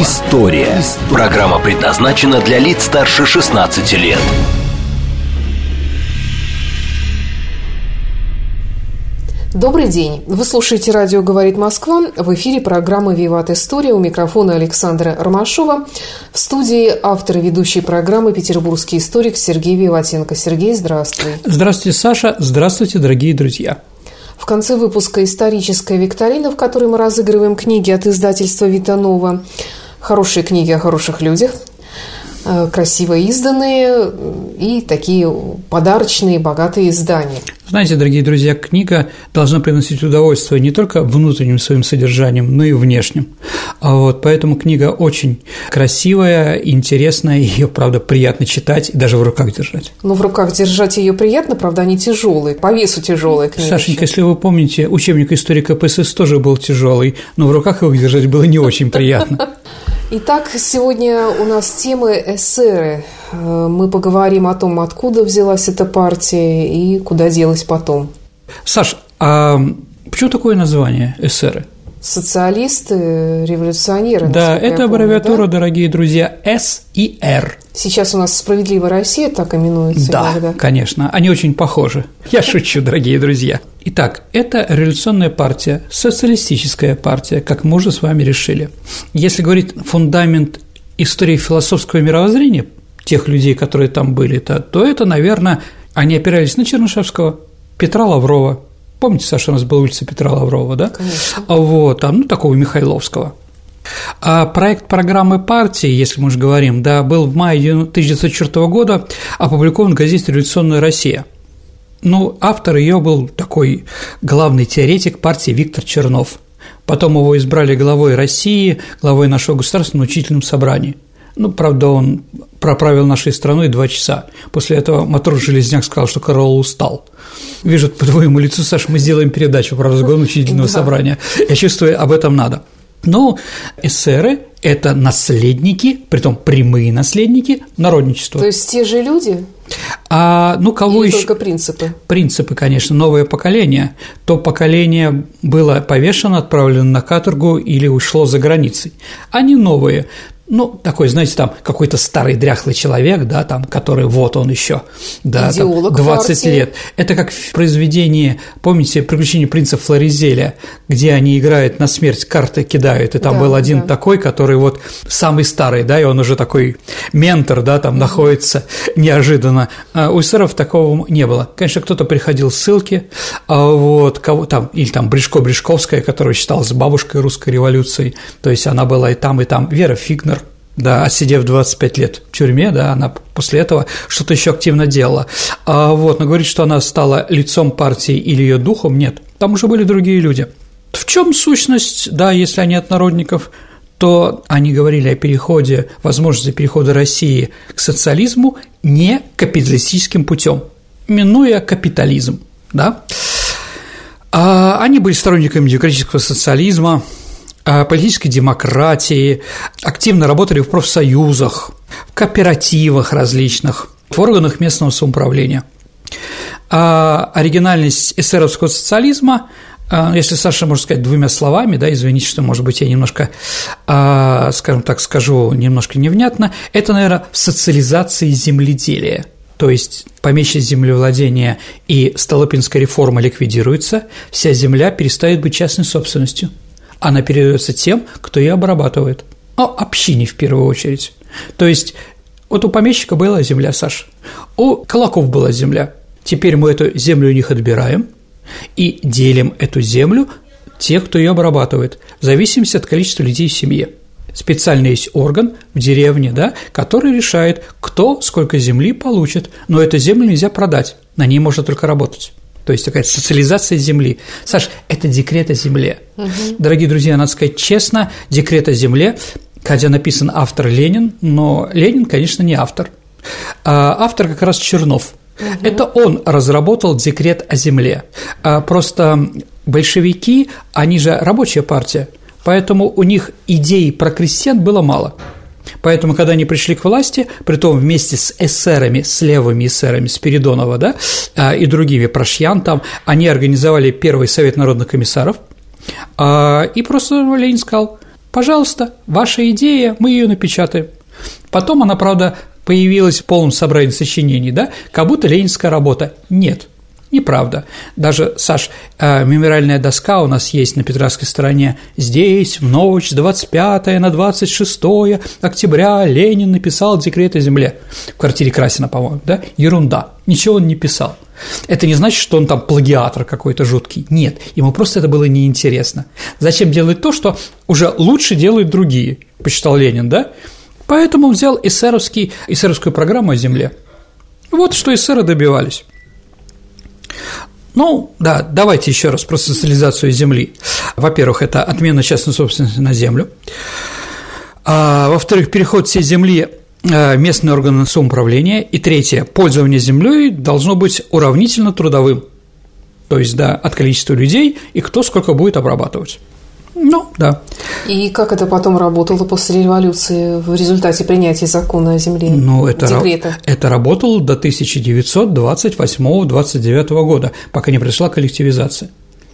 История». Программа предназначена для лиц старше 16 лет. Добрый день. Вы слушаете радио «Говорит Москва». В эфире программы «Виват История». У микрофона Александра Ромашова. В студии автор и ведущий программы петербургский историк Сергей Виватенко. Сергей, здравствуй. Здравствуйте, Саша. Здравствуйте, дорогие друзья. В конце выпуска «Историческая викторина», в которой мы разыгрываем книги от издательства «Витанова». Хорошие книги о хороших людях. Э, красиво изданные и такие подарочные, богатые издания. Знаете, дорогие друзья, книга должна приносить удовольствие не только внутренним своим содержанием, но и внешним. А вот, поэтому книга очень красивая, интересная, ее, правда, приятно читать и даже в руках держать. Ну, в руках держать ее приятно, правда, они тяжелые, по весу тяжелые книги. Сашенька, если вы помните, учебник истории КПСС тоже был тяжелый, но в руках его держать было не очень приятно. Итак, сегодня у нас темы эсеры. Э, мы поговорим о том, откуда взялась эта партия и куда делась потом. Саш, а почему такое название эсеры? Социалисты, революционеры. Да, это аббревиатура, да? дорогие друзья, С и Р. Сейчас у нас «Справедливая Россия» так именуется. Да, иногда. конечно, они очень похожи. Я шучу, дорогие друзья. Итак, это революционная партия, социалистическая партия, как мы уже с вами решили. Если говорить фундамент истории философского мировоззрения тех людей, которые там были, то, то это, наверное, они опирались на Чернышевского, Петра Лаврова, Помните, Саша, у нас была улица Петра Лаврова, да? Конечно. Вот, там, ну, такого Михайловского. А проект программы партии, если мы уже говорим, да, был в мае 1904 года опубликован в газете «Революционная Россия». Ну, автор ее был такой главный теоретик партии Виктор Чернов. Потом его избрали главой России, главой нашего государственного учительном собрания. Ну, правда, он проправил нашей страной два часа. После этого мотор Железняк сказал, что Караул устал. Вижу по твоему лицу, Саша, мы сделаем передачу про разгон учительного да. собрания. Я чувствую, об этом надо. Но эсеры – это наследники, притом прямые наследники народничества. То есть те же люди? А, ну, кого Или еще? только принципы? Принципы, конечно, новое поколение. То поколение было повешено, отправлено на каторгу или ушло за границей. Они новые ну, такой, знаете, там какой-то старый дряхлый человек, да, там, который вот он еще, да, там, 20 партии. лет. Это как в произведении, помните, «Приключения принца Флоризеля», где они играют на смерть, карты кидают, и там да, был один да. такой, который вот самый старый, да, и он уже такой ментор, да, там mm находится неожиданно. А у эсеров такого не было. Конечно, кто-то приходил с ссылки, а вот, кого там, или там Бришко-Бришковская, которая считалась бабушкой русской революции, то есть она была и там, и там, Вера Фигнер, да, отсидев 25 лет в тюрьме, да, она после этого что-то еще активно делала. А вот, но говорит, что она стала лицом партии или ее духом, нет, там уже были другие люди. В чем сущность, да, если они от народников, то они говорили о переходе, возможности перехода России к социализму не капиталистическим путем, минуя капитализм, да. А они были сторонниками демократического социализма, политической демократии, активно работали в профсоюзах, в кооперативах различных, в органах местного самоуправления. А оригинальность эсеровского социализма а, если Саша может сказать двумя словами, да, извините, что, может быть, я немножко, а, скажем так, скажу немножко невнятно, это, наверное, социализация земледелия. То есть помещичье землевладение и Столыпинская реформа ликвидируется, вся земля перестает быть частной собственностью – она передается тем, кто ее обрабатывает. Ну, общине в первую очередь. То есть вот у помещика была земля, Саш, у колоков была земля. Теперь мы эту землю у них отбираем и делим эту землю тех, кто ее обрабатывает, в зависимости от количества людей в семье. Специально есть орган в деревне, да, который решает, кто сколько земли получит, но эту землю нельзя продать, на ней можно только работать то есть такая социализация земли. Саш, это декрет о земле. Угу. Дорогие друзья, надо сказать честно, декрет о земле, хотя написан автор Ленин, но Ленин, конечно, не автор. А автор как раз Чернов. Угу. Это он разработал декрет о земле. А просто большевики, они же рабочая партия, поэтому у них идей про крестьян было мало. Поэтому, когда они пришли к власти, притом вместе с эсерами, с левыми эсерами Спиридонова, да, а, и другими, Прошьян там, они организовали первый совет народных комиссаров, а, и просто Ленин сказал, пожалуйста, ваша идея, мы ее напечатаем. Потом она, правда, появилась в полном собрании сочинений, да, как будто ленинская работа. Нет, Неправда. Даже, Саш, э, мемориальная доска у нас есть на Петровской стороне. Здесь в ночь с 25 на 26 октября Ленин написал декрет о земле. В квартире Красина, по-моему, да? Ерунда. Ничего он не писал. Это не значит, что он там плагиатор какой-то жуткий. Нет, ему просто это было неинтересно. Зачем делать то, что уже лучше делают другие, посчитал Ленин, да? Поэтому он взял эсеровский, эсеровскую программу о земле. Вот что эсеры добивались. Ну, да, давайте еще раз про социализацию земли. Во-первых, это отмена частной собственности на землю. А, во-вторых, переход всей земли э, местные органы самоуправления. И третье, пользование землей должно быть уравнительно трудовым. То есть, да, от количества людей и кто сколько будет обрабатывать. Ну, да. И как это потом работало после революции в результате принятия закона о земле? Ну, это, декрета? это работало до 1928-29 года, пока не пришла коллективизация.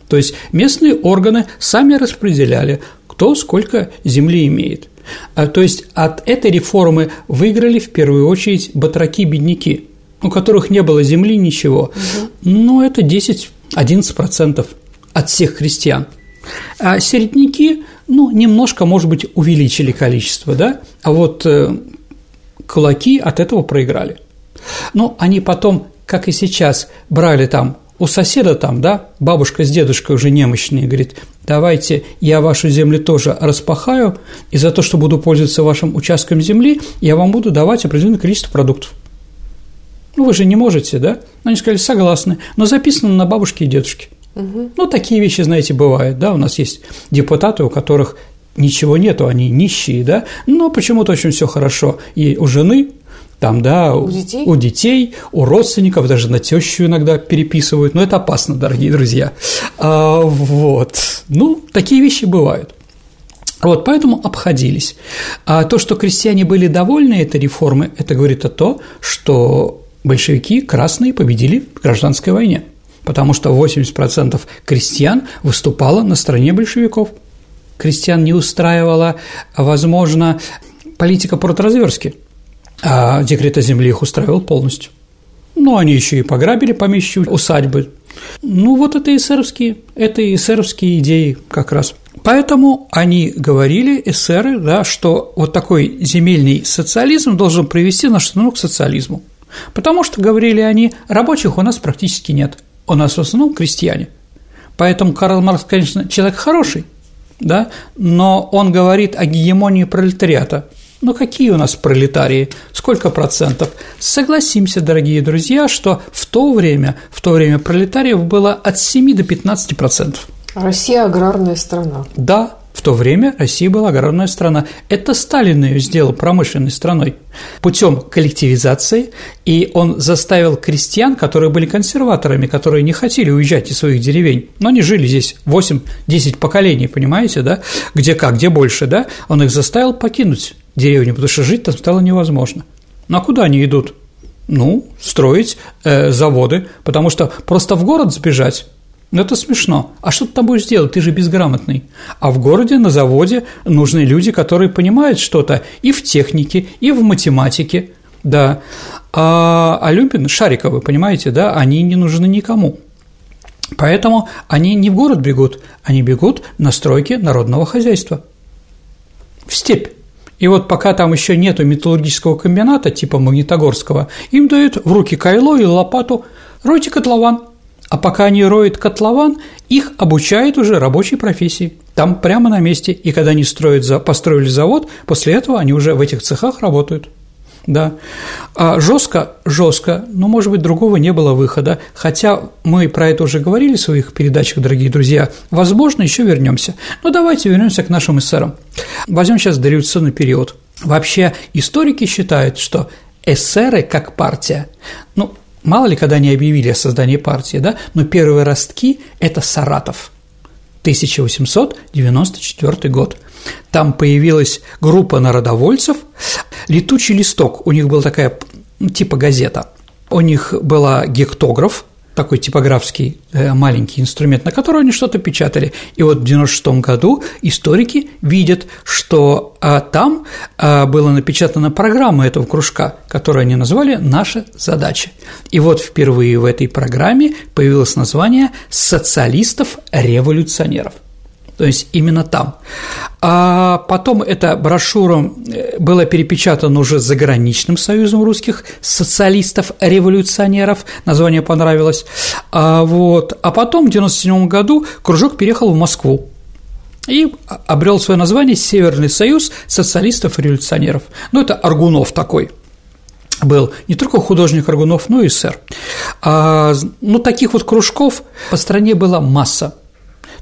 То есть местные органы сами распределяли, кто сколько земли имеет. А, то есть от этой реформы выиграли в первую очередь батраки-бедняки, у которых не было земли, ничего. Угу. Ну, это 10-11% от всех крестьян – а середняки, ну, немножко, может быть, увеличили количество, да, а вот э, кулаки от этого проиграли. Но они потом, как и сейчас, брали там у соседа там, да, бабушка с дедушкой уже немощные, говорит, давайте я вашу землю тоже распахаю, и за то, что буду пользоваться вашим участком земли, я вам буду давать определенное количество продуктов. Ну, вы же не можете, да? Они сказали, согласны, но записано на бабушке и дедушке. Угу. Ну, такие вещи, знаете, бывают, да, у нас есть депутаты, у которых ничего нету, они нищие, да, но почему-то очень все хорошо. И у жены там, да, у детей? у детей, у родственников, даже на тещу иногда переписывают, но это опасно, дорогие друзья. А, вот, ну, такие вещи бывают. Вот, поэтому обходились. А то, что крестьяне были довольны этой реформой, это говорит о том, что большевики красные победили в гражданской войне потому что 80% крестьян выступало на стороне большевиков. Крестьян не устраивала, возможно, политика протразверстки, а декрет о земле их устраивал полностью. Ну, они еще и пограбили помещичьи усадьбы. Ну, вот это эсеровские, это эсеровские идеи как раз. Поэтому они говорили, эсеры, да, что вот такой земельный социализм должен привести нашу страну к социализму. Потому что, говорили они, рабочих у нас практически нет у нас в основном крестьяне. Поэтому Карл Маркс, конечно, человек хороший, да, но он говорит о гегемонии пролетариата. Но какие у нас пролетарии? Сколько процентов? Согласимся, дорогие друзья, что в то время, в то время пролетариев было от 7 до 15 процентов. Россия аграрная страна. Да, в то время Россия была аграрная страна. Это Сталин ее сделал промышленной страной путем коллективизации, и он заставил крестьян, которые были консерваторами, которые не хотели уезжать из своих деревень, но они жили здесь 8-10 поколений, понимаете, да, где как, где больше, да, он их заставил покинуть деревню, потому что жить там стало невозможно. Ну а куда они идут? Ну, строить э, заводы, потому что просто в город сбежать ну, это смешно. А что ты там будешь делать? Ты же безграмотный. А в городе, на заводе нужны люди, которые понимают что-то и в технике, и в математике, да. А, а Люпин, Шариковы, понимаете, да, они не нужны никому. Поэтому они не в город бегут, они бегут на стройки народного хозяйства. В степь. И вот пока там еще нету металлургического комбината типа Магнитогорского, им дают в руки кайло и лопату, ройте котлован – а пока они роют котлован, их обучают уже рабочей профессии. Там прямо на месте. И когда они строят, построили завод, после этого они уже в этих цехах работают. Да. А жестко, жестко, но, может быть, другого не было выхода. Хотя мы про это уже говорили в своих передачах, дорогие друзья. Возможно, еще вернемся. Но давайте вернемся к нашим эсерам. Возьмем сейчас дореволюционный период. Вообще историки считают, что эсеры как партия, ну, мало ли когда они объявили о создании партии, да, но первые ростки – это Саратов, 1894 год. Там появилась группа народовольцев, «Летучий листок», у них была такая типа газета, у них была гектограф, такой типографский э, маленький инструмент, на который они что-то печатали. И вот в 96 году историки видят, что а, там а, была напечатана программа этого кружка, которую они назвали «Наша задача». И вот впервые в этой программе появилось название «Социалистов-революционеров» то есть именно там. А потом эта брошюра э, была перепечатана уже заграничным союзом русских социалистов-революционеров, название понравилось, а, вот. а потом в 1997 году кружок переехал в Москву, и обрел свое название Северный союз социалистов-революционеров. Ну, это Аргунов такой был не только художник Аргунов, но и сэр. А, ну, таких вот кружков по стране была масса.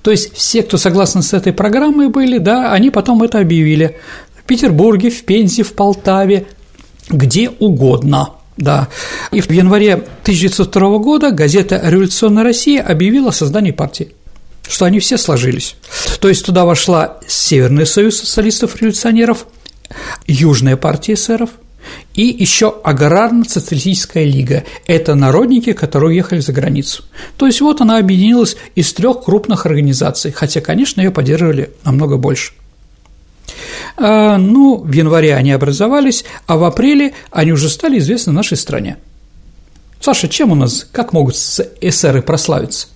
То есть все, кто согласны с этой программой были, да, они потом это объявили. В Петербурге, в Пензе, в Полтаве, где угодно. Да. И в январе 1902 года газета «Революционная Россия» объявила о создании партии что они все сложились. То есть туда вошла Северный союз социалистов-революционеров, Южная партия эсеров – и еще Аграрно-социалистическая лига – это народники, которые уехали за границу. То есть вот она объединилась из трех крупных организаций, хотя, конечно, ее поддерживали намного больше. А, ну, в январе они образовались, а в апреле они уже стали известны в нашей стране. Саша, чем у нас, как могут эсеры прославиться?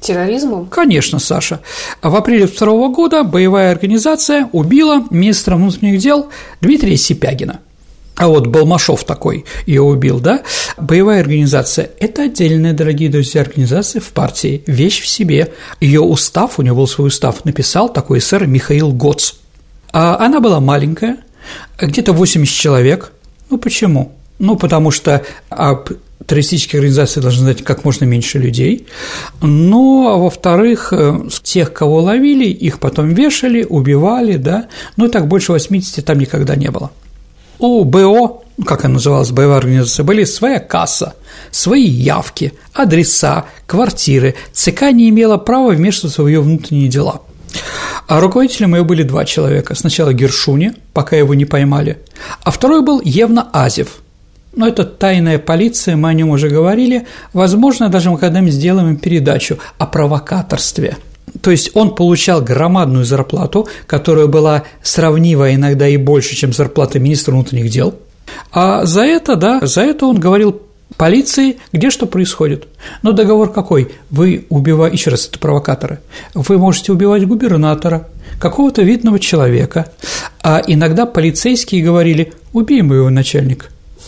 Терроризмом? Конечно, Саша. В апреле 2 года боевая организация убила министра внутренних дел Дмитрия Сипягина – а вот Балмашов такой ее убил, да? Боевая организация – это отдельная, дорогие друзья, организация в партии, вещь в себе. Ее устав, у него был свой устав, написал такой сэр Михаил Гоц. А она была маленькая, где-то 80 человек. Ну, почему? Ну, потому что об террористические организации должны знать как можно меньше людей. А во-вторых, э, тех, кого ловили, их потом вешали, убивали, да, ну, так больше 80 там никогда не было. У БО, как она называлась, боевая организация, были своя касса, свои явки, адреса, квартиры. ЦК не имела права вмешиваться в ее внутренние дела. А руководителем ее были два человека. Сначала Гершуни, пока его не поймали, а второй был Евна Азев. Но это тайная полиция, мы о нем уже говорили. Возможно, даже мы когда-нибудь сделаем передачу о провокаторстве – то есть он получал громадную зарплату, которая была сравнива иногда и больше, чем зарплата министра внутренних дел. А за это, да, за это он говорил полиции, где что происходит. Но договор какой? Вы убиваете, еще раз, это провокаторы, вы можете убивать губернатора, какого-то видного человека, а иногда полицейские говорили, убей моего начальника.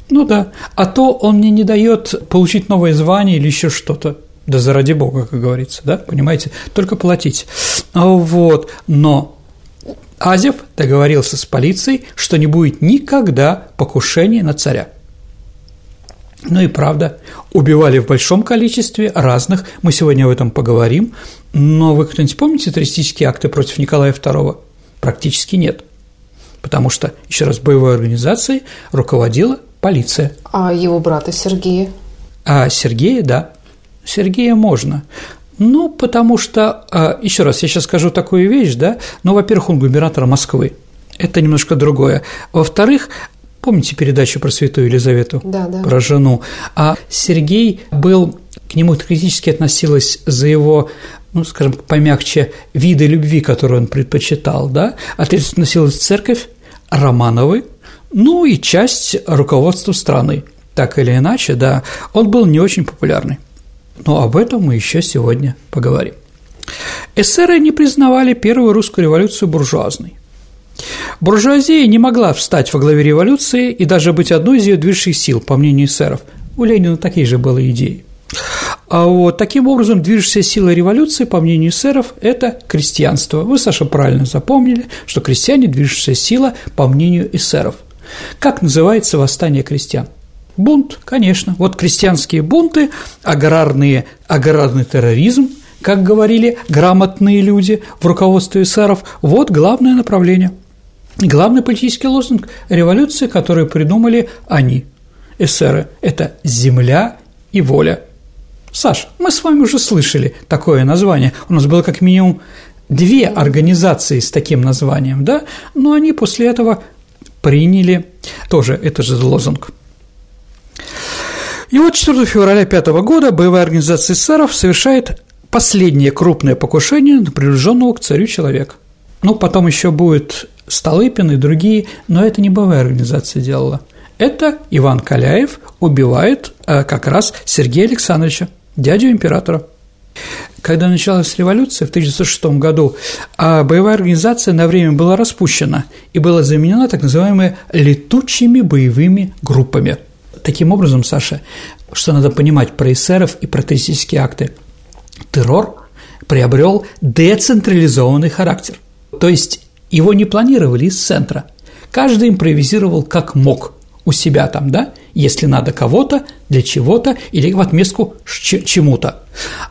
Ну да, а то он мне не дает получить новое звание или еще что-то. Да заради бога, как говорится, да, понимаете, только платить. Вот, но Азев договорился с полицией, что не будет никогда покушения на царя. Ну и правда, убивали в большом количестве разных, мы сегодня об этом поговорим, но вы кто-нибудь помните террористические акты против Николая II? Практически нет, потому что, еще раз, боевой организацией руководила полиция. А его брата Сергея? А Сергея, да, Сергея можно. Ну, потому что, а, еще раз, я сейчас скажу такую вещь, да, ну, во-первых, он губернатор Москвы, это немножко другое. Во-вторых, помните передачу про святую Елизавету? Да, да. Про жену. А Сергей был, к нему критически относилась за его ну, скажем, помягче, виды любви, которые он предпочитал, да, относилась церковь, Романовы, ну и часть руководства страны. Так или иначе, да, он был не очень популярный. Но об этом мы еще сегодня поговорим. Эсеры не признавали первую русскую революцию буржуазной. Буржуазия не могла встать во главе революции и даже быть одной из ее движущих сил, по мнению эсеров. У Ленина такие же были идеи. А вот таким образом движущая сила революции, по мнению эсеров, это крестьянство. Вы, Саша, правильно запомнили, что крестьяне – движущая сила, по мнению эсеров. Как называется восстание крестьян? Бунт, конечно. Вот крестьянские бунты, аграрные, аграрный терроризм, как говорили грамотные люди в руководстве эсеров, вот главное направление. Главный политический лозунг – революции, которую придумали они. эсеры – это «Земля и воля». Саш, мы с вами уже слышали такое название. У нас было как минимум две организации с таким названием, да, но они после этого приняли тоже этот же лозунг. И вот 4 февраля 5 года боевая организация эсеров совершает последнее крупное покушение на приближенного к царю человека. Ну, потом еще будет Столыпин и другие, но это не боевая организация делала. Это Иван Каляев убивает э, как раз Сергея Александровича, дядю императора. Когда началась революция в 1906 году, а боевая организация на время была распущена и была заменена так называемыми летучими боевыми группами. Таким образом, Саша, что надо понимать про эсеров и про террористические акты, террор приобрел децентрализованный характер. То есть его не планировали из центра. Каждый импровизировал как мог у себя там, да, если надо кого-то, для чего-то или в отместку чему-то.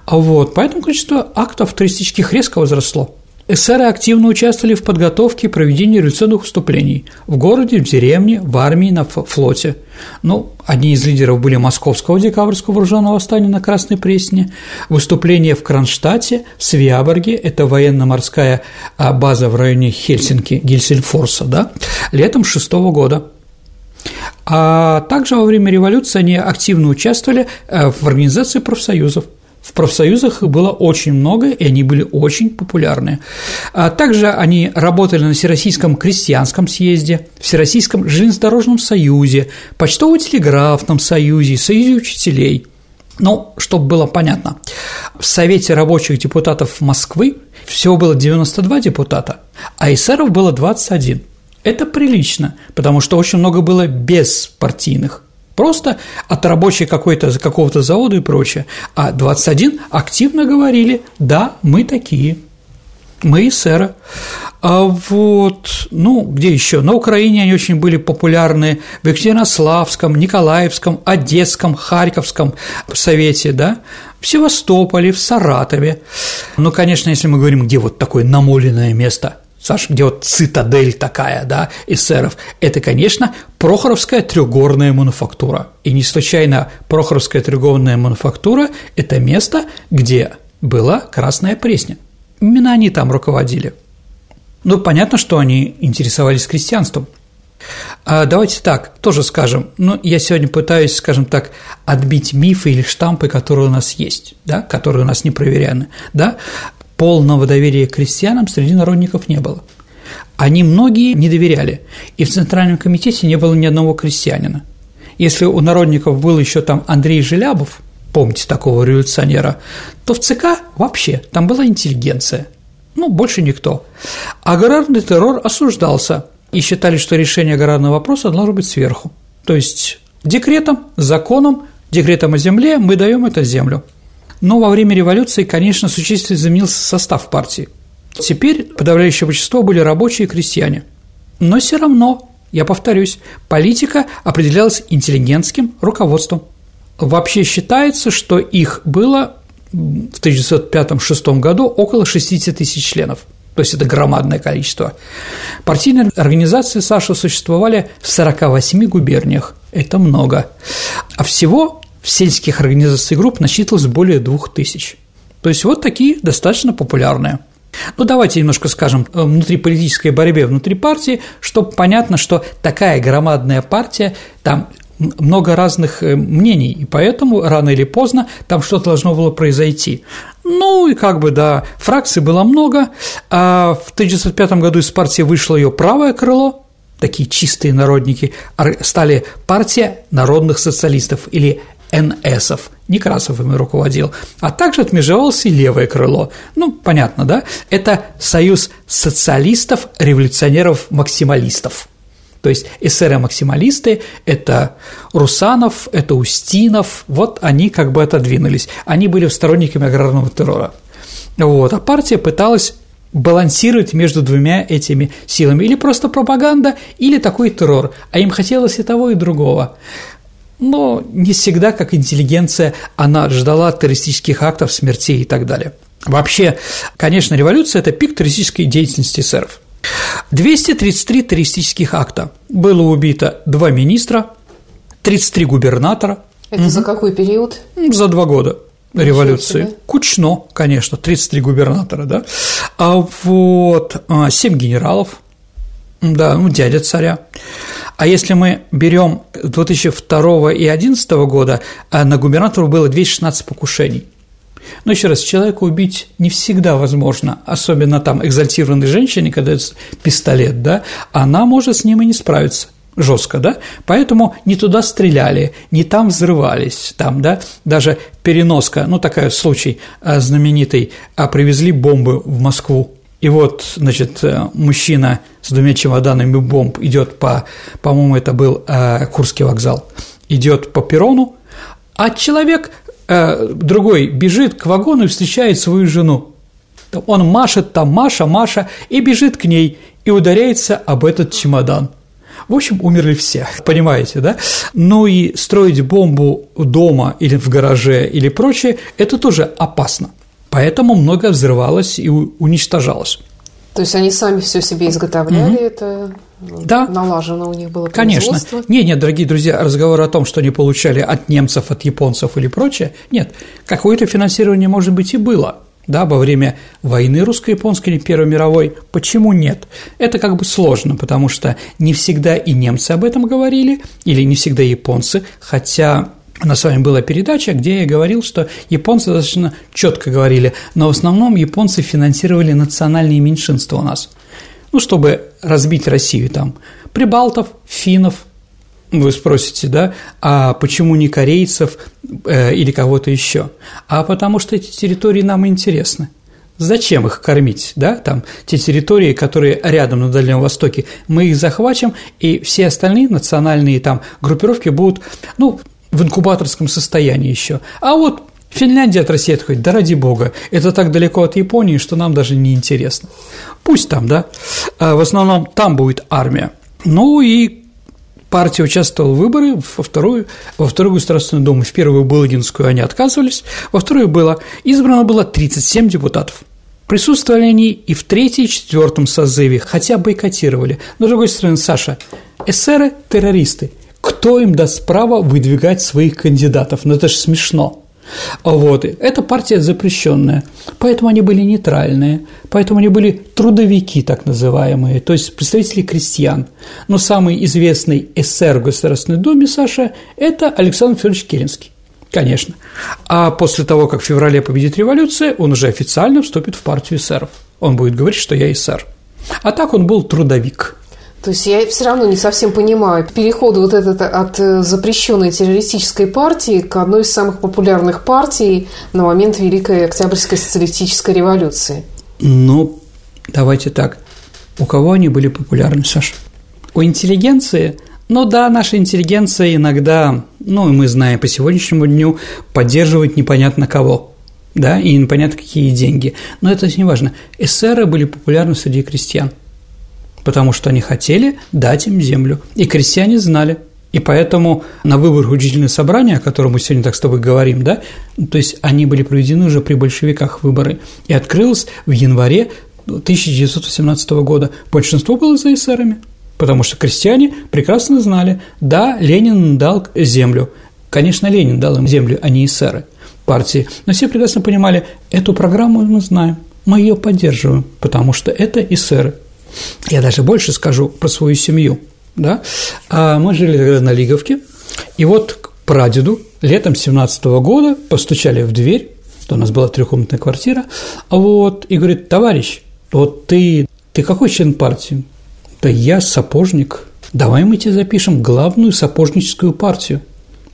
Вот, поэтому количество актов туристических резко возросло. Эсеры активно участвовали в подготовке и проведении революционных выступлений в городе, в деревне, в армии, на флоте. Ну, одни из лидеров были Московского декабрьского вооруженного восстания на Красной Пресне, выступление в Кронштадте, в Свиаборге, это военно-морская а, база в районе Хельсинки, Гельсельфорса, да, летом шестого года. А также во время революции они активно участвовали э, в организации профсоюзов. В профсоюзах их было очень много, и они были очень популярны. А также они работали на Всероссийском крестьянском съезде, Всероссийском железнодорожном союзе, Почтово-телеграфном союзе, Союзе учителей. Ну, чтобы было понятно, в Совете рабочих депутатов Москвы всего было 92 депутата, а эсеров было 21. Это прилично, потому что очень много было беспартийных. Просто от рабочей какой-то какого-то завода и прочее. А 21 активно говорили, да, мы такие, мы эсеры. А вот, ну, где еще? На Украине они очень были популярны в Екатеринославском, Николаевском, Одесском, Харьковском совете, да, в Севастополе, в Саратове. Ну, конечно, если мы говорим, где вот такое намоленное место – Саша, где вот цитадель такая, да, эсеров, это, конечно, Прохоровская трехгорная мануфактура. И не случайно Прохоровская трехгорная мануфактура – это место, где была Красная Пресня. Именно они там руководили. Ну, понятно, что они интересовались крестьянством. А давайте так, тоже скажем, ну, я сегодня пытаюсь, скажем так, отбить мифы или штампы, которые у нас есть, да, которые у нас не проверяны, да, полного доверия к крестьянам среди народников не было. Они многие не доверяли, и в Центральном комитете не было ни одного крестьянина. Если у народников был еще там Андрей Желябов, помните такого революционера, то в ЦК вообще там была интеллигенция, ну, больше никто. Аграрный террор осуждался, и считали, что решение аграрного вопроса должно быть сверху. То есть декретом, законом, декретом о земле мы даем это землю – но во время революции, конечно, существенно изменился состав партии. Теперь подавляющее большинство были рабочие и крестьяне. Но все равно, я повторюсь, политика определялась интеллигентским руководством. Вообще считается, что их было в 1905-1906 году около 60 тысяч членов. То есть это громадное количество. Партийные организации Саша существовали в 48 губерниях. Это много. А всего в сельских организаций групп насчитывалось более двух тысяч. То есть вот такие достаточно популярные. Ну, давайте немножко скажем о внутриполитической борьбе внутри партии, чтобы понятно, что такая громадная партия, там много разных э, мнений, и поэтому рано или поздно там что-то должно было произойти. Ну и как бы, да, фракций было много, а в 1905 году из партии вышло ее правое крыло, такие чистые народники, стали партия народных социалистов или НСов, Некрасов ими руководил, а также отмежевалось и левое крыло. Ну, понятно, да? Это союз социалистов, революционеров, максималистов. То есть эсеры-максималисты – это Русанов, это Устинов, вот они как бы отодвинулись. Они были сторонниками аграрного террора. Вот, а партия пыталась балансировать между двумя этими силами. Или просто пропаганда, или такой террор. А им хотелось и того, и другого но не всегда, как интеллигенция, она ждала террористических актов, смертей и так далее. Вообще, конечно, революция – это пик террористической деятельности эсеров. 233 террористических акта. Было убито два министра, 33 губернатора. Это угу. за какой период? За два года революции. Себе. Кучно, конечно, 33 губернатора, да. А вот 7 а, генералов, да, ну, дядя царя. А если мы берем 2002 и 2011 года, а на губернатору было 216 покушений. Но еще раз, человека убить не всегда возможно, особенно там экзальтированной женщине, когда это пистолет, да, она может с ним и не справиться жестко, да, поэтому не туда стреляли, не там взрывались, там, да, даже переноска, ну, такой случай а, знаменитый, а привезли бомбы в Москву, и вот, значит, э, мужчина с двумя чемоданами бомб идет по, по-моему, это был э, Курский вокзал, идет по перрону, а человек э, другой бежит к вагону и встречает свою жену. Он машет там, Маша, Маша, и бежит к ней и ударяется об этот чемодан. В общем, умерли все, понимаете, да? Ну и строить бомбу дома или в гараже или прочее – это тоже опасно. Поэтому многое взрывалось и уничтожалось. То есть они сами все себе изготовляли, mm это да. налажено у них было Конечно. Нет, нет, дорогие друзья, разговор о том, что они получали от немцев, от японцев или прочее, нет, какое-то финансирование, может быть, и было – да, во время войны русско-японской или Первой мировой. Почему нет? Это как бы сложно, потому что не всегда и немцы об этом говорили, или не всегда японцы, хотя у нас с вами была передача, где я говорил, что японцы достаточно четко говорили, но в основном японцы финансировали национальные меньшинства у нас. Ну, чтобы разбить Россию там. Прибалтов, финнов, вы спросите, да, а почему не корейцев э, или кого-то еще? А потому что эти территории нам интересны. Зачем их кормить, да, там, те территории, которые рядом на Дальнем Востоке, мы их захватим, и все остальные национальные там группировки будут, ну, в инкубаторском состоянии еще. А вот Финляндия от России отходит, да ради бога, это так далеко от Японии, что нам даже не интересно. Пусть там, да, а в основном там будет армия. Ну и партия участвовала в выборы во вторую, во вторую Государственную Думу. В первую Булыгинскую они отказывались, во вторую было, избрано было 37 депутатов. Присутствовали они и в третьем, четвертом созыве, хотя бойкотировали. Но, с другой стороны, Саша, эсеры – террористы. Кто им даст право выдвигать своих кандидатов? Ну, это же смешно. Вот. Это партия запрещенная, поэтому они были нейтральные, поэтому они были трудовики, так называемые, то есть представители крестьян. Но самый известный эсер в Государственной Думе, Саша, это Александр Федорович Керенский. Конечно. А после того, как в феврале победит революция, он уже официально вступит в партию эсеров. Он будет говорить, что я эсер. А так он был трудовик. То есть я все равно не совсем понимаю переход вот этот от э, запрещенной террористической партии к одной из самых популярных партий на момент Великой Октябрьской социалистической революции. Ну, давайте так. У кого они были популярны, Саша? У интеллигенции? Ну да, наша интеллигенция иногда, ну, мы знаем по сегодняшнему дню, поддерживает непонятно кого да, и непонятно какие деньги. Но это не важно. Эсеры были популярны среди крестьян – потому что они хотели дать им землю. И крестьяне знали. И поэтому на выборах учительного собрания, о котором мы сегодня так с тобой говорим, да, то есть они были проведены уже при большевиках выборы, и открылось в январе 1918 года. Большинство было за эсерами, потому что крестьяне прекрасно знали, да, Ленин дал землю. Конечно, Ленин дал им землю, а не эсеры партии. Но все прекрасно понимали, эту программу мы знаем, мы ее поддерживаем, потому что это эсеры. Я даже больше скажу про свою семью. Да? А мы жили тогда на Лиговке, и вот к прадеду летом 17 -го года постучали в дверь, у нас была трехкомнатная квартира, вот, и говорит, товарищ, вот ты, ты какой член партии? Да я сапожник. Давай мы тебе запишем главную сапожническую партию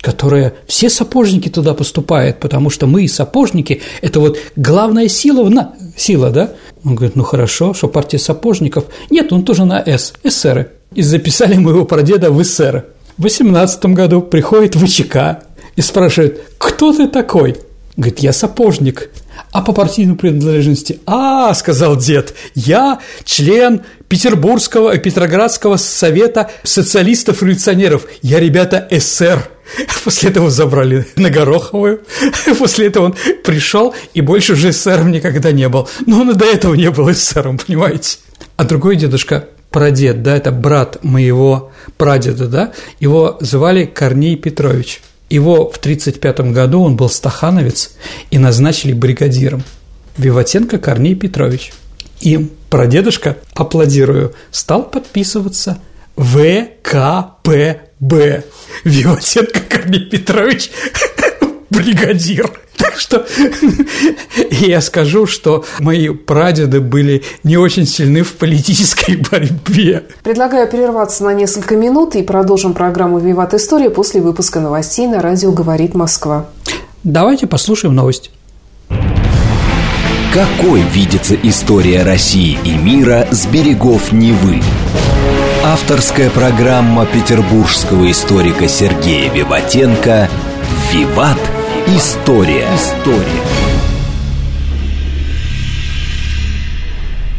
которая все сапожники туда поступают, потому что мы сапожники – это вот главная сила, на, сила, да? Он говорит, ну хорошо, что партия сапожников. Нет, он тоже на «С», эсеры. И записали моего прадеда в эсеры. В 18 году приходит ВЧК и спрашивает, кто ты такой? Говорит, я сапожник. А по партийной принадлежности? А, сказал дед, я член Петербургского, Петроградского совета социалистов-революционеров. Я, ребята, СССР. После этого забрали на Гороховую. После этого он пришел и больше уже эсером никогда не был. Но он и до этого не был эсером, понимаете? А другой дедушка прадед, да, это брат моего прадеда, да, его звали Корней Петрович. Его в 1935 году он был стахановец и назначили бригадиром. Виватенко Корней Петрович. И прадедушка, аплодирую, стал подписываться ВКПБ. Виватенко Корней Петрович бригадир. Так что я скажу, что мои прадеды были не очень сильны в политической борьбе. Предлагаю прерваться на несколько минут и продолжим программу «Виват История» после выпуска новостей на радио «Говорит Москва». Давайте послушаем новости. Какой видится история России и мира с берегов Невы? Авторская программа петербургского историка Сергея Виватенко «Виват. История». История.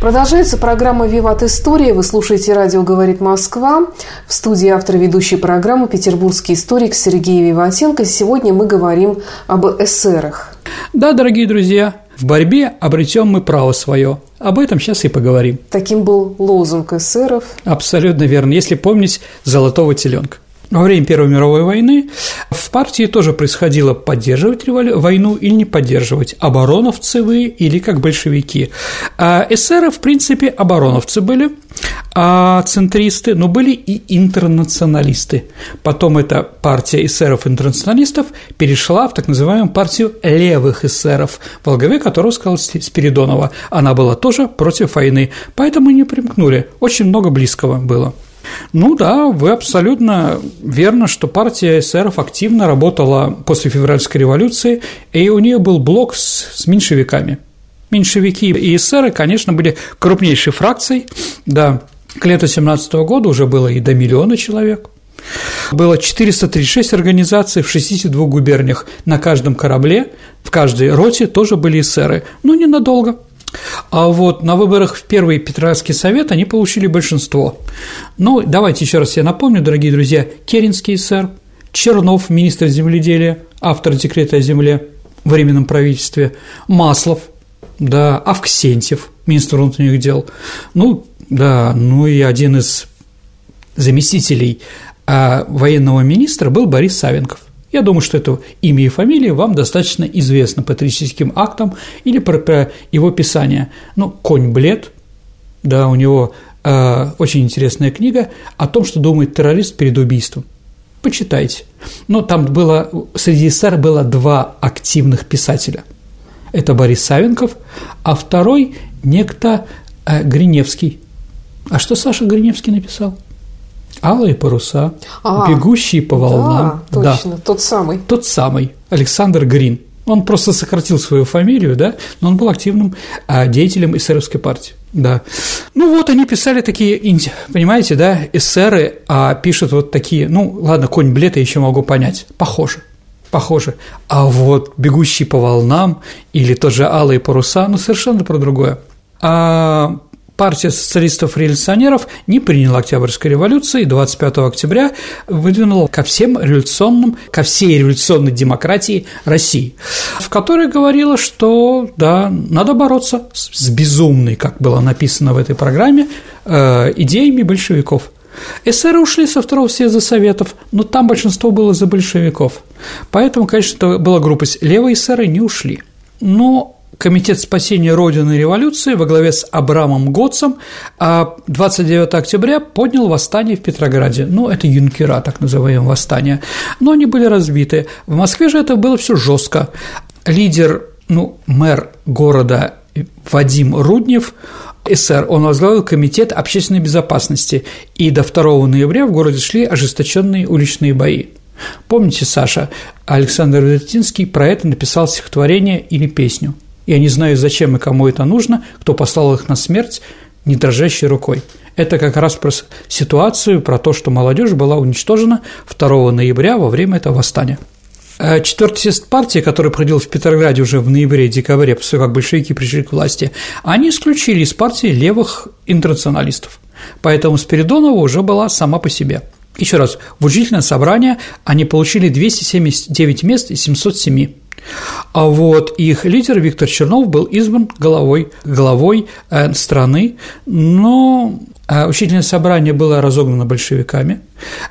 Продолжается программа «Виват История». Вы слушаете радио «Говорит Москва». В студии автор ведущей программы петербургский историк Сергей Виватенко. Сегодня мы говорим об эсерах. Да, дорогие друзья, в борьбе обретем мы право свое. Об этом сейчас и поговорим. Таким был лозунг эсеров. Абсолютно верно, если помнить «Золотого теленка». Во время Первой мировой войны в партии тоже происходило поддерживать войну или не поддерживать, обороновцы вы или как большевики. А эсеры, в принципе, обороновцы были, а центристы, но были и интернационалисты. Потом эта партия эсеров-интернационалистов перешла в так называемую партию левых эсеров, во главе которого сказал Спиридонова. Она была тоже против войны, поэтому не примкнули. Очень много близкого было. Ну да, вы абсолютно верно, что партия эсеров активно работала после февральской революции, и у нее был блок с, с меньшевиками. Меньшевики и эсеры, конечно, были крупнейшей фракцией, да, к лету 17 года уже было и до миллиона человек. Было 436 организаций в 62 губерниях. На каждом корабле, в каждой роте тоже были эсеры, но ненадолго – а вот на выборах в Первый Петровский совет они получили большинство. Ну, давайте еще раз я напомню, дорогие друзья, Керенский сэр, Чернов, министр земледелия, автор декрета о земле в Временном правительстве, Маслов, да, Авксентьев, министр внутренних дел, ну, да, ну и один из заместителей а, военного министра был Борис Савенков – я думаю, что это имя и фамилия вам достаточно известно по туристическим актам или про, про его писание. Ну, «Конь блед», да, у него э, очень интересная книга о том, что думает террорист перед убийством. Почитайте. Но там было, среди СССР было два активных писателя. Это Борис Савенков, а второй – некто э, Гриневский. А что Саша Гриневский написал? Алые паруса, а, бегущие по волнам. Да, точно, да. тот самый. Тот самый, Александр Грин. Он просто сократил свою фамилию, да, но он был активным а, деятелем эсеровской партии. Да. Ну вот они писали такие, понимаете, да, эсеры, а пишут вот такие, ну ладно, конь блед я еще могу понять, похоже, похоже. А вот бегущий по волнам или тоже алые паруса, ну совершенно про другое. А партия социалистов-революционеров не приняла Октябрьской революции и 25 октября выдвинула ко всем революционным, ко всей революционной демократии России, в которой говорила, что да, надо бороться с безумной, как было написано в этой программе, э, идеями большевиков. Эсеры ушли со второго съезда Советов, но там большинство было за большевиков. Поэтому, конечно, была группа левые эсеры не ушли. Но Комитет спасения Родины и революции во главе с Абрамом Готцем 29 октября поднял восстание в Петрограде. Ну, это юнкера, так называемое восстание. Но они были разбиты. В Москве же это было все жестко. Лидер, ну, мэр города Вадим Руднев СССР, он возглавил Комитет общественной безопасности, и до 2 ноября в городе шли ожесточенные уличные бои. Помните, Саша, Александр Вертинский про это написал стихотворение или песню – я не знаю, зачем и кому это нужно, кто послал их на смерть не дрожащей рукой. Это как раз про ситуацию, про то, что молодежь была уничтожена 2 ноября во время этого восстания. Э, четвертый съезд партии, который проходил в Петрограде уже в ноябре и декабре, после того, как большевики пришли к власти, они исключили из партии левых интернационалистов. Поэтому Спиридонова уже была сама по себе. Еще раз, в учительное собрание они получили 279 мест из 707. А вот их лидер Виктор Чернов был избран головой, главой э, страны, но э, Учительное собрание было разогнано большевиками,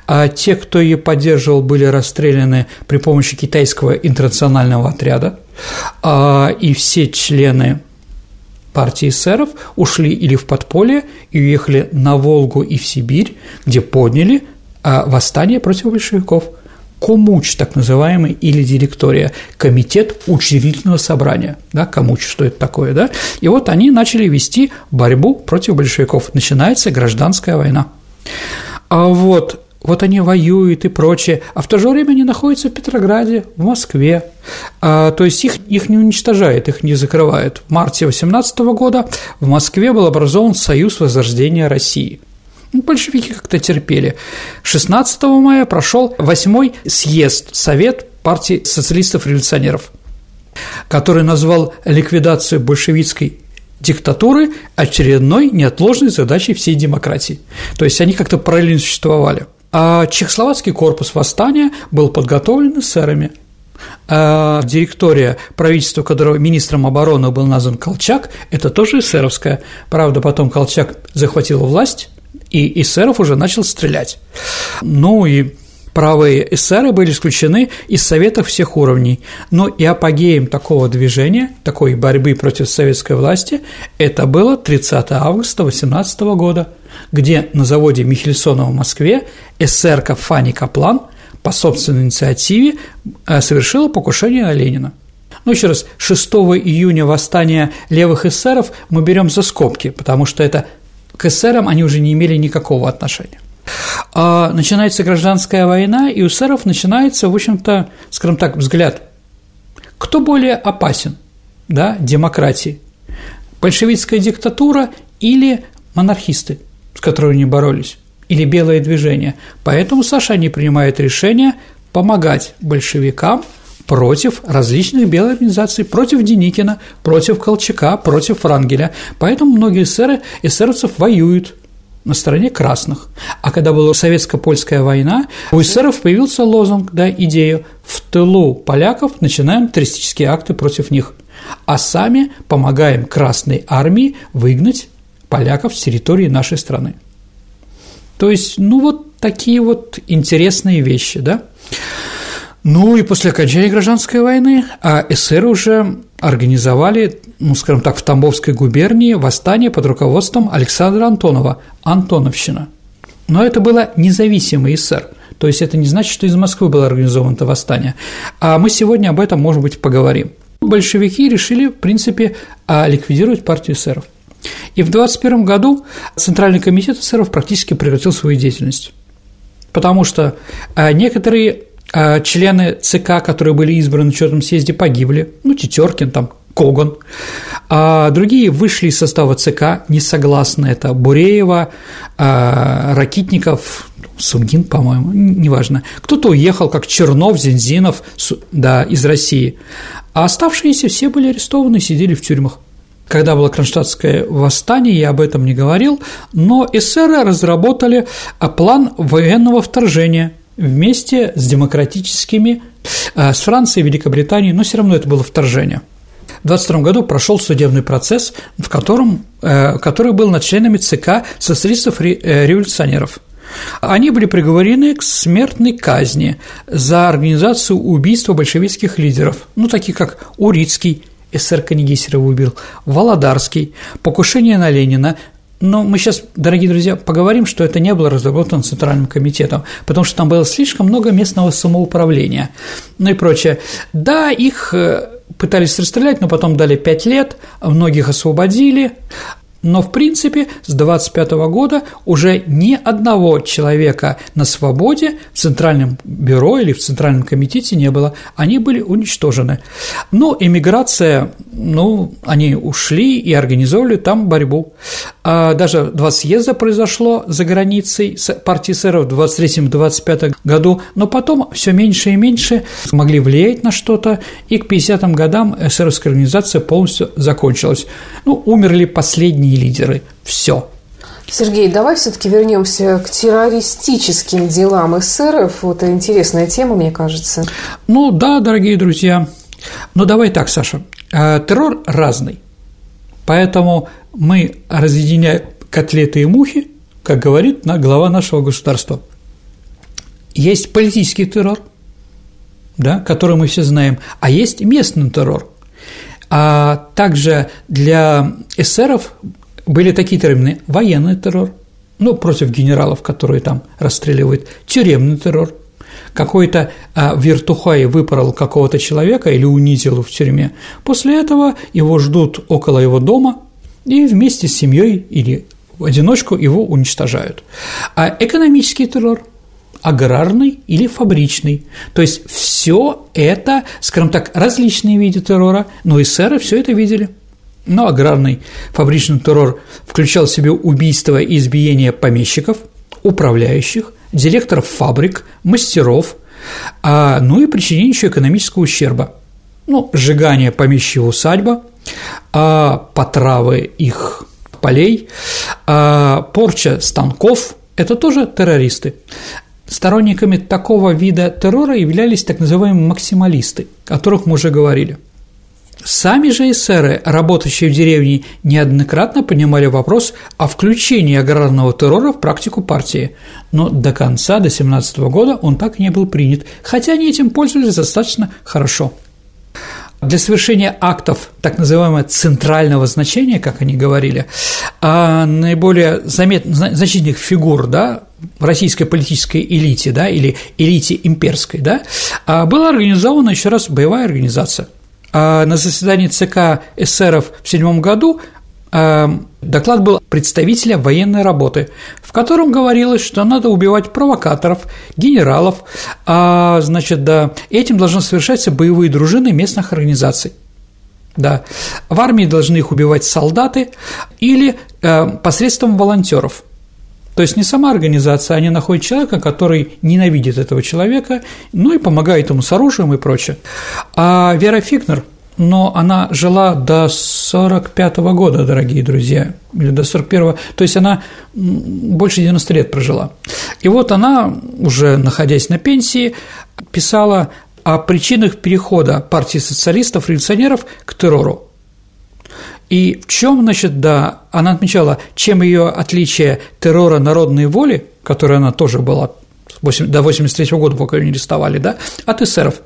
а те, кто ее поддерживал, были расстреляны при помощи китайского интернационального отряда, а, и все члены партии эсеров ушли или в подполье и уехали на Волгу и в Сибирь, где подняли а, восстание против большевиков – Комуч, так называемый, или директория, комитет учредительного собрания, да, Комуч, что это такое, да, и вот они начали вести борьбу против большевиков, начинается гражданская война. А вот вот они воюют и прочее, а в то же время они находятся в Петрограде, в Москве, а, то есть их, их не уничтожают, их не закрывают. В марте 18 года в Москве был образован Союз Возрождения России – ну, большевики как-то терпели. 16 мая прошел восьмой съезд Совет партии социалистов-революционеров, который назвал ликвидацию большевистской диктатуры очередной неотложной задачей всей демократии. То есть они как-то параллельно существовали. А Чехословацкий корпус восстания был подготовлен эсерами. А директория правительства, которого министром обороны был назван Колчак, это тоже эсеровская. Правда, потом Колчак захватил власть, и эсеров уже начал стрелять. Ну и правые эсеры были исключены из советов всех уровней. Но и апогеем такого движения, такой борьбы против советской власти, это было 30 августа 18 года, где на заводе Михельсона в Москве эсерка Фанни Каплан по собственной инициативе э, совершила покушение на Ленина. Ну, еще раз, 6 июня восстания левых эсеров мы берем за скобки, потому что это к эсерам они уже не имели никакого отношения. А начинается гражданская война, и у эсеров начинается, в общем-то, скажем так, взгляд, кто более опасен, да, демократии, большевистская диктатура или монархисты, с которыми они боролись, или белое движение. Поэтому Саша они принимают решение помогать большевикам – против различных белых организаций, против Деникина, против Колчака, против Франгеля. Поэтому многие эсеры, эсеровцев воюют на стороне красных. А когда была советско-польская война, у эсеров появился лозунг, да, идею «в тылу поляков начинаем террористические акты против них, а сами помогаем Красной армии выгнать поляков с территории нашей страны». То есть, ну вот такие вот интересные вещи, да. Ну и после окончания гражданской войны а уже организовали, ну, скажем так, в Тамбовской губернии восстание под руководством Александра Антонова, Антоновщина. Но это было независимый СССР, то есть это не значит, что из Москвы было организовано это восстание. А мы сегодня об этом, может быть, поговорим. Большевики решили, в принципе, а, ликвидировать партию эсеров. И в 21 году Центральный комитет эсеров практически прекратил свою деятельность, потому что а, некоторые члены ЦК, которые были избраны на четвертом съезде, погибли, ну, Тетеркин, там, Коган, а другие вышли из состава ЦК, не согласны, это Буреева, а, Ракитников, Сунгин, по-моему, неважно. Кто-то уехал, как Чернов, Зензинов, да, из России, а оставшиеся все были арестованы, сидели в тюрьмах. Когда было Кронштадтское восстание, я об этом не говорил, но эсеры разработали план военного вторжения – вместе с демократическими, э, с Францией, Великобританией, но все равно это было вторжение. В 22 году прошел судебный процесс, в котором, э, который был над членами ЦК социалистов-революционеров. Э, Они были приговорены к смертной казни за организацию убийства большевистских лидеров, ну, таких как Урицкий, СССР Канегисерова убил, Володарский, покушение на Ленина, но мы сейчас, дорогие друзья, поговорим, что это не было разработано Центральным комитетом, потому что там было слишком много местного самоуправления, ну и прочее. Да, их э, пытались расстрелять, но потом дали пять лет, многих освободили, но, в принципе, с 25 года уже ни одного человека на свободе в Центральном бюро или в Центральном комитете не было. Они были уничтожены. Но эмиграция, ну, они ушли и организовали там борьбу. А даже два съезда произошло за границей партии эсеров в 23-25 году, но потом все меньше и меньше смогли влиять на что-то, и к 50-м годам эсеровская организация полностью закончилась. Ну, умерли последние лидеры. Все. Сергей, давай все-таки вернемся к террористическим делам эсеров. Вот интересная тема, мне кажется. Ну да, дорогие друзья, Ну, давай так, Саша. Э, террор разный. Поэтому мы разъединяем котлеты и мухи, как говорит глава нашего государства. Есть политический террор, да, который мы все знаем, а есть местный террор. А также для эсеров были такие термины – военный террор, ну, против генералов, которые там расстреливают, тюремный террор, какой-то а, вертухай выпорол какого-то человека или унизил в тюрьме, после этого его ждут около его дома и вместе с семьей или в одиночку его уничтожают. А экономический террор – аграрный или фабричный. То есть все это, скажем так, различные виды террора, но и сэры все это видели. Но аграрный фабричный террор включал в себе убийство и избиение помещиков, управляющих, директоров фабрик, мастеров, а, ну и причинение еще экономического ущерба. Ну, сжигание помещичьего усадьба, а, потравы их полей, а, порча станков – это тоже террористы. Сторонниками такого вида террора являлись так называемые максималисты, о которых мы уже говорили – Сами же эсеры, работающие в деревне, неоднократно поднимали вопрос о включении аграрного террора в практику партии, но до конца, до 17 года он так и не был принят, хотя они этим пользовались достаточно хорошо. Для совершения актов так называемого центрального значения, как они говорили, а наиболее заметных, значительных фигур да, в российской политической элите да, или элите имперской да, а была организована еще раз боевая организация – на заседании ЦК эсеров в седьмом году а, доклад был представителя военной работы, в котором говорилось, что надо убивать провокаторов, генералов, а, значит, да, этим должны совершаться боевые дружины местных организаций. Да, в армии должны их убивать солдаты или э, посредством волонтеров – то есть не сама организация, они находят человека, который ненавидит этого человека, ну и помогает ему с оружием и прочее. А Вера Фигнер, но она жила до 45 -го года, дорогие друзья, или до 41-го, то есть она больше 90 лет прожила. И вот она, уже находясь на пенсии, писала о причинах перехода партии социалистов-революционеров к террору. И в чем, значит, да, она отмечала, чем ее отличие террора народной воли, которая она тоже была до 83 года, пока ее не арестовали, да, от эсеров,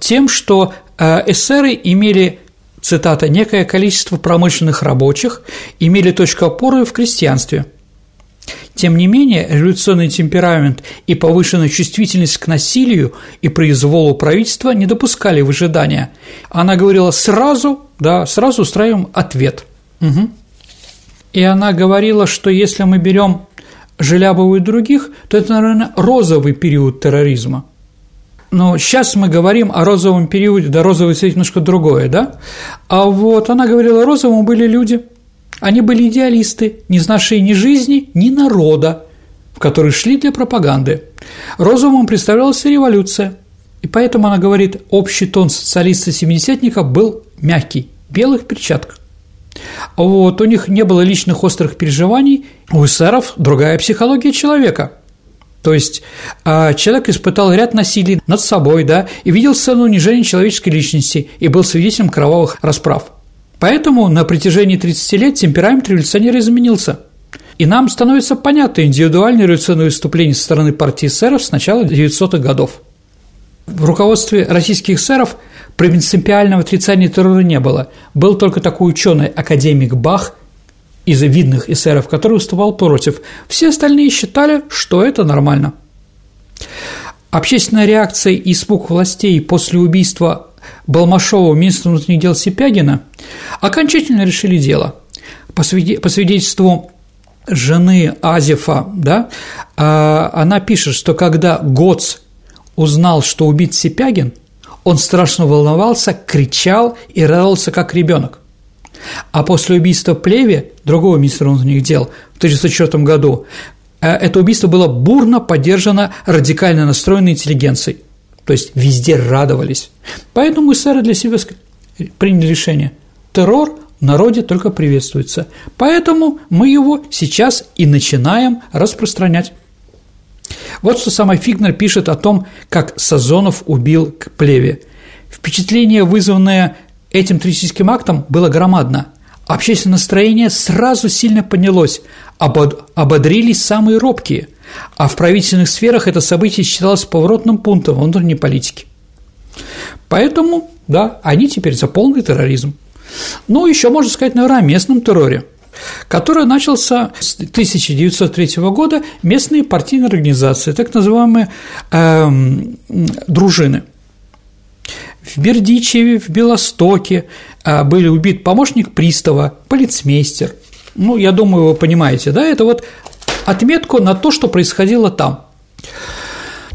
тем, что э, эсеры имели цитата, «некое количество промышленных рабочих имели точку опоры в крестьянстве. Тем не менее, революционный темперамент и повышенная чувствительность к насилию и произволу правительства не допускали выжидания. Она говорила сразу, да, сразу устраиваем ответ. Угу. И она говорила, что если мы берем Желябову и других, то это, наверное, розовый период терроризма. Но сейчас мы говорим о розовом периоде, да розовый цвет немножко другое, да? А вот она говорила, розовым были люди – они были идеалисты, не знавшие ни жизни, ни народа, в который шли для пропаганды. Розовым представлялась революция, и поэтому она говорит, общий тон социалиста-семидесятника был мягкий, белых перчатках. Вот, у них не было личных острых переживаний, у эсеров другая психология человека. То есть а, человек испытал ряд насилий над собой, да, и видел сцену унижения человеческой личности и был свидетелем кровавых расправ. Поэтому на протяжении 30 лет темперамент революционера изменился. И нам становится понятно индивидуальное революционное выступление со стороны партии эсеров с начала 900-х годов. В руководстве российских эсеров принципиального отрицания террора не было. Был только такой ученый, академик Бах из видных эсеров, который выступал против. Все остальные считали, что это нормально. Общественная реакция и испуг властей после убийства Балмашова, министра внутренних дел Сипягина, окончательно решили дело. По свидетельству жены Азефа, да, а, она пишет, что когда Гоц узнал, что убит Сипягин, он страшно волновался, кричал и радовался, как ребенок. А после убийства Плеви, другого министра внутренних дел, в 1904 году, э, это убийство было бурно поддержано радикально настроенной интеллигенцией – то есть везде радовались. Поэтому эсеры для себя приняли решение – террор в народе только приветствуется. Поэтому мы его сейчас и начинаем распространять. Вот что самое Фигнер пишет о том, как Сазонов убил к плеве. Впечатление, вызванное этим террористическим актом, было громадно. Общественное настроение сразу сильно поднялось, ободрились самые робкие, а в правительственных сферах это событие считалось поворотным пунктом внутренней политики. Поэтому, да, они теперь за полный терроризм. Ну, еще можно сказать, наверное, о местном терроре, который начался с 1903 года местные партийные организации, так называемые э, дружины. В Бердичеве, в Белостоке э, были убит помощник пристава, полицмейстер. Ну, я думаю, вы понимаете, да, это вот отметку на то, что происходило там.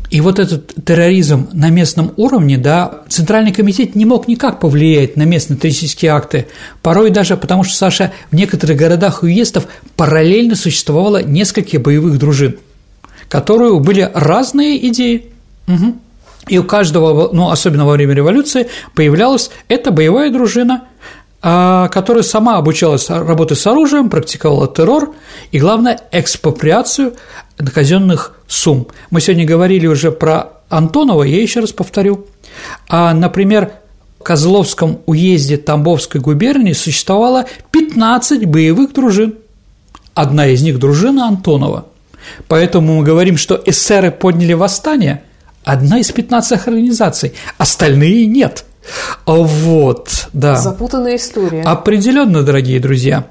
И вот этот терроризм на местном уровне, да, Центральный комитет не мог никак повлиять на местные террористические акты, порой даже потому, что, Саша, в некоторых городах уездов параллельно существовало несколько боевых дружин, которые были разные идеи. Угу. И у каждого, ну, особенно во время революции, появлялась эта боевая дружина, а, которая сама обучалась работе с оружием, практиковала террор и, главное, экспроприацию казенных сумм. Мы сегодня говорили уже про Антонова, я еще раз повторю. А, например, в Козловском уезде Тамбовской губернии существовало 15 боевых дружин. Одна из них – дружина Антонова. Поэтому мы говорим, что эсеры подняли восстание – одна из 15 организаций, остальные нет – вот, да. Запутанная история. Определенно, дорогие друзья.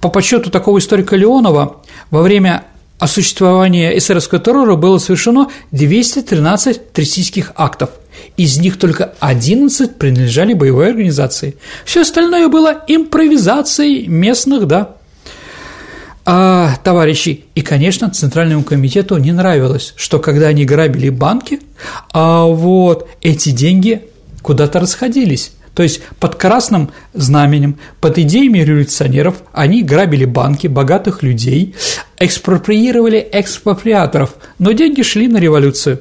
По подсчету такого историка Леонова, во время осуществления эсеровского террора было совершено 213 террористических актов. Из них только 11 принадлежали боевой организации. Все остальное было импровизацией местных, да, а, товарищей. И, конечно, Центральному комитету не нравилось, что когда они грабили банки, а вот эти деньги куда-то расходились. То есть под красным знаменем, под идеями революционеров они грабили банки богатых людей, экспроприировали экспроприаторов, но деньги шли на революцию.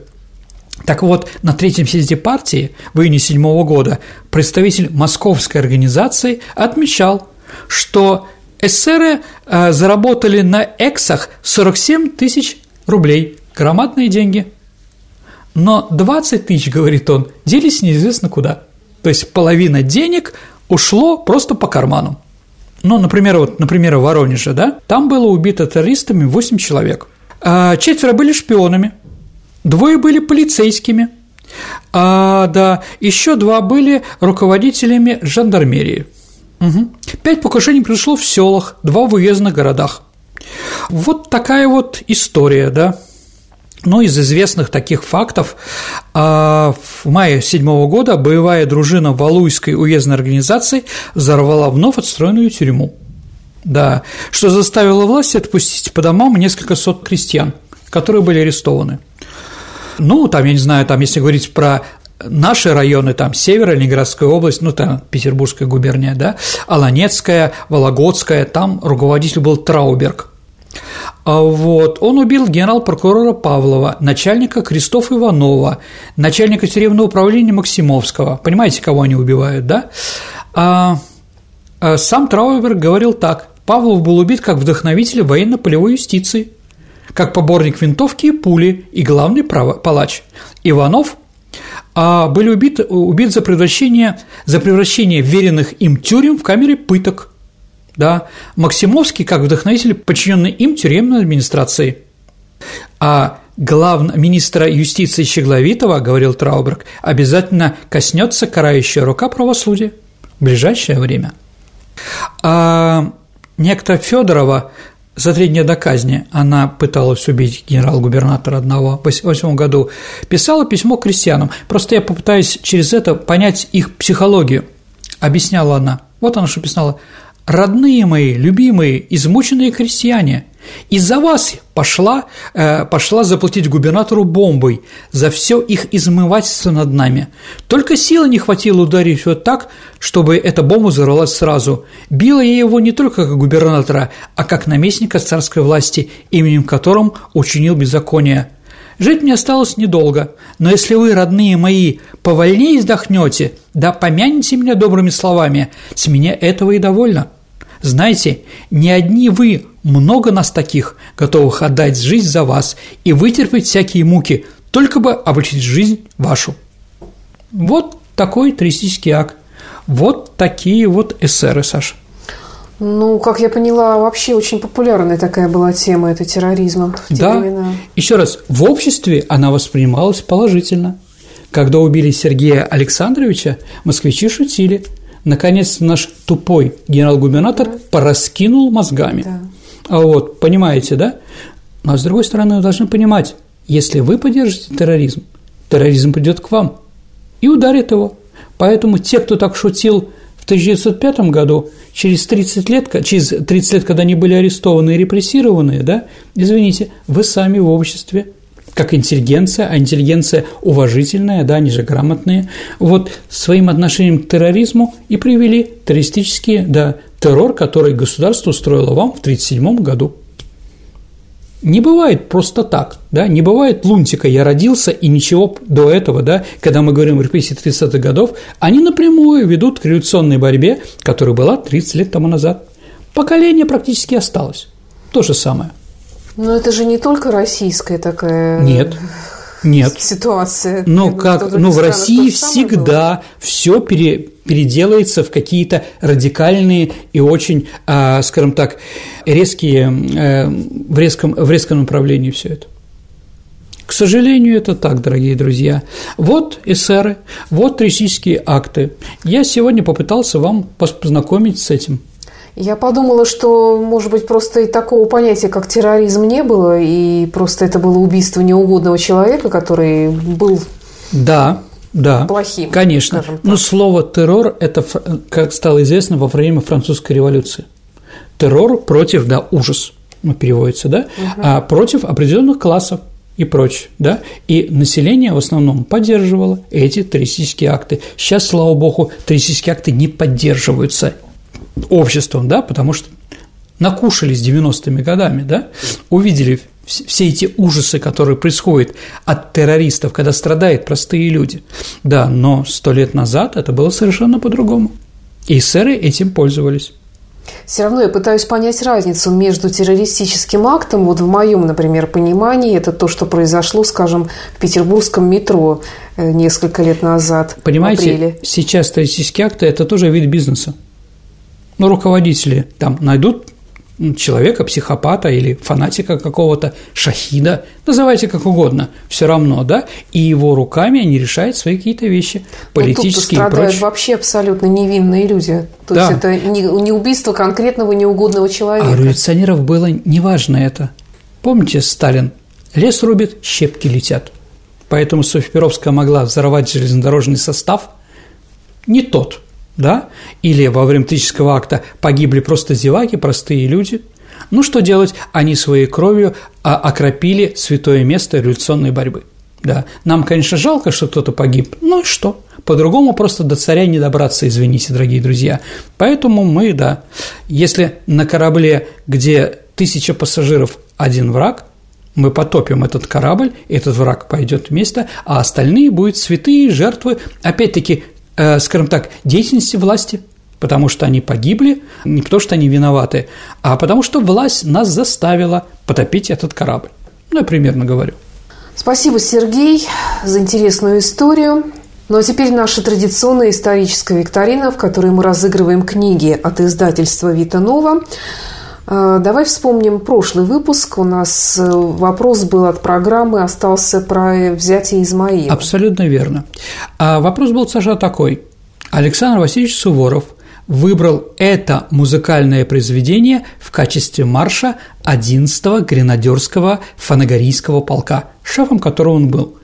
Так вот, на третьем съезде партии в июне 7 года представитель московской организации отмечал, что эсеры э, заработали на эксах 47 тысяч рублей, громадные деньги. Но 20 тысяч, говорит он, делись неизвестно куда – то есть половина денег ушло просто по карману. Ну, например, вот, например, в Воронеже, да, там было убито террористами 8 человек. А четверо были шпионами, двое были полицейскими, а, да, еще два были руководителями жандармерии. Угу. Пять покушений произошло в селах, два в уездных городах. Вот такая вот история, да. Но из известных таких фактов а, в мае 1907 года боевая дружина Валуйской уездной организации взорвала вновь отстроенную тюрьму. Да, что заставило власти отпустить по домам несколько сот крестьян, которые были арестованы. Ну, там, я не знаю, там, если говорить про наши районы, там, Север, Ленинградская область, ну, там, Петербургская губерния, да, Аланецкая, Вологодская, там руководитель был Трауберг, вот. Он убил генерал-прокурора Павлова, начальника Крестов Иванова, начальника тюремного управления Максимовского. Понимаете, кого они убивают, да? А, а сам Трауберг говорил так. Павлов был убит как вдохновитель военно-полевой юстиции, как поборник винтовки и пули и главный палач. Иванов а, были убит, убит за превращение, за превращение веренных им тюрем в камеры пыток – да, Максимовский как вдохновитель, подчиненный им тюремной администрации. А главный министра юстиции Щегловитова, говорил Трауберг, обязательно коснется карающая рука правосудия в ближайшее время. А некто Федорова за три дня до казни она пыталась убить генерал-губернатора одного в 1908 году, писала письмо крестьянам. Просто я попытаюсь через это понять их психологию. Объясняла она. Вот она что писала родные мои, любимые, измученные крестьяне, из-за вас пошла, э, пошла заплатить губернатору бомбой за все их измывательство над нами. Только силы не хватило ударить вот так, чтобы эта бомба взорвалась сразу. Била я его не только как губернатора, а как наместника царской власти, именем которым учинил беззаконие. Жить мне осталось недолго, но если вы, родные мои, повольнее вздохнете, да помянете меня добрыми словами, с меня этого и довольно». Знаете, не одни вы, много нас таких, готовых отдать жизнь за вас и вытерпеть всякие муки, только бы облегчить жизнь вашу. Вот такой террористический акт. Вот такие вот эсеры, Саша. Ну, как я поняла, вообще очень популярная такая была тема, это терроризма в те да. времена. Еще раз, в обществе она воспринималась положительно. Когда убили Сергея Александровича, москвичи шутили. Наконец наш тупой генерал-губернатор да. пораскинул мозгами. Да. А вот, понимаете, да? Но с другой стороны, вы должны понимать, если вы поддержите терроризм, терроризм придет к вам и ударит его. Поэтому те, кто так шутил в 1905 году, через 30 лет, через 30 лет, когда они были арестованы и репрессированы, да, извините, вы сами в обществе как интеллигенция, а интеллигенция уважительная, да, они же грамотные, вот своим отношением к терроризму и привели террористический, да, террор, который государство устроило вам в 1937 году. Не бывает просто так, да, не бывает лунтика «я родился» и ничего до этого, да, когда мы говорим о репрессии 30-х годов, они напрямую ведут к революционной борьбе, которая была 30 лет тому назад. Поколение практически осталось. То же самое. Но это же не только российская такая Нет. Нет. ситуация. Ну, как, ну, в России всегда все пере, переделается в какие-то радикальные и очень, э, скажем так, резкие, э, в, резком, в резком направлении все это. К сожалению, это так, дорогие друзья. Вот эсеры, вот террористические акты. Я сегодня попытался вам познакомить с этим. Я подумала, что, может быть, просто и такого понятия, как терроризм, не было, и просто это было убийство неугодного человека, который был да, да, плохим. Конечно. Но слово террор это, как стало известно, во время французской революции. Террор против, да, ужас, ну, переводится, да, угу. а против определенных классов и прочее, да, и население в основном поддерживало эти террористические акты. Сейчас, слава богу, террористические акты не поддерживаются обществом, да, потому что накушались 90-ми годами, да, увидели все эти ужасы, которые происходят от террористов, когда страдают простые люди. Да, но сто лет назад это было совершенно по-другому. И сэры этим пользовались. Все равно я пытаюсь понять разницу между террористическим актом, вот в моем, например, понимании, это то, что произошло, скажем, в петербургском метро э, несколько лет назад. Понимаете, сейчас террористические акты – это тоже вид бизнеса. Но руководители там найдут человека, психопата или фанатика какого-то, шахида, называйте как угодно, все равно, да, и его руками они решают свои какие-то вещи, политические Но тут и прочее. вообще абсолютно невинные люди. То да. есть это не, не убийство конкретного неугодного человека. А революционеров было неважно это. Помните Сталин? Лес рубит, щепки летят. Поэтому Софья Перовская могла взорвать железнодорожный состав не тот – да, или во время тысяческого акта погибли просто зеваки, простые люди. Ну, что делать? Они своей кровью а, окропили святое место революционной борьбы. Да. Нам, конечно, жалко, что кто-то погиб, ну и что? По-другому просто до царя не добраться, извините, дорогие друзья. Поэтому мы, да, если на корабле, где тысяча пассажиров, один враг, мы потопим этот корабль, этот враг пойдет вместе, а остальные будут святые жертвы, опять-таки, скажем так, деятельности власти, потому что они погибли, не потому что они виноваты, а потому что власть нас заставила потопить этот корабль. Ну, я примерно говорю. Спасибо, Сергей, за интересную историю. Ну а теперь наша традиционная историческая викторина, в которой мы разыгрываем книги от издательства «Вита Нова». А, давай вспомним прошлый выпуск. У нас э, вопрос был от программы, остался про взятие Измаила. Абсолютно верно. А вопрос был, Саша, такой. Александр Васильевич Суворов выбрал это музыкальное произведение в качестве марша 11-го гренадерского фанагорийского полка, шефом которого он был.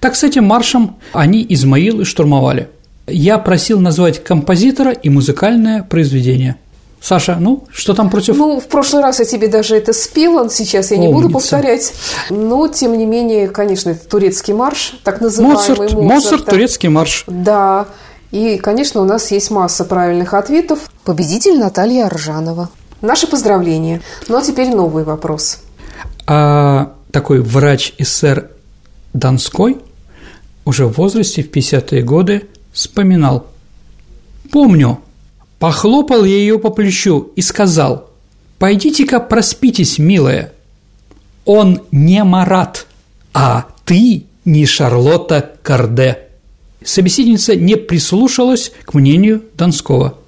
Так с этим маршем они Измаил и штурмовали. Я просил назвать композитора и музыкальное произведение – Саша, ну, что там против? Ну, в прошлый раз я тебе даже это спела, сейчас я не Умница. буду повторять. Но, тем не менее, конечно, это турецкий марш, так называемый Моцарт. Моцарт, Моцарт турецкий марш. Да. И, конечно, у нас есть масса правильных ответов. Победитель Наталья Аржанова. Наши поздравления. Ну, а теперь новый вопрос. А такой врач СССР Донской уже в возрасте, в 50-е годы, вспоминал. «Помню, Похлопал ее по плечу и сказал, «Пойдите-ка проспитесь, милая. Он не Марат, а ты не Шарлотта Карде». Собеседница не прислушалась к мнению Донского.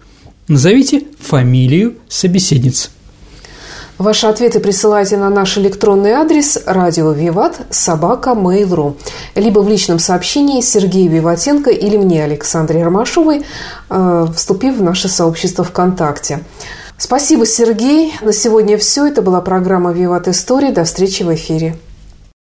Назовите фамилию собеседницы. Ваши ответы присылайте на наш электронный адрес радио Виват собака Mail.ru либо в личном сообщении Сергею Виватенко или мне, Александре Ромашовой, э, вступив в наше сообщество ВКонтакте. Спасибо, Сергей. На сегодня все. Это была программа «Виват История». До встречи в эфире.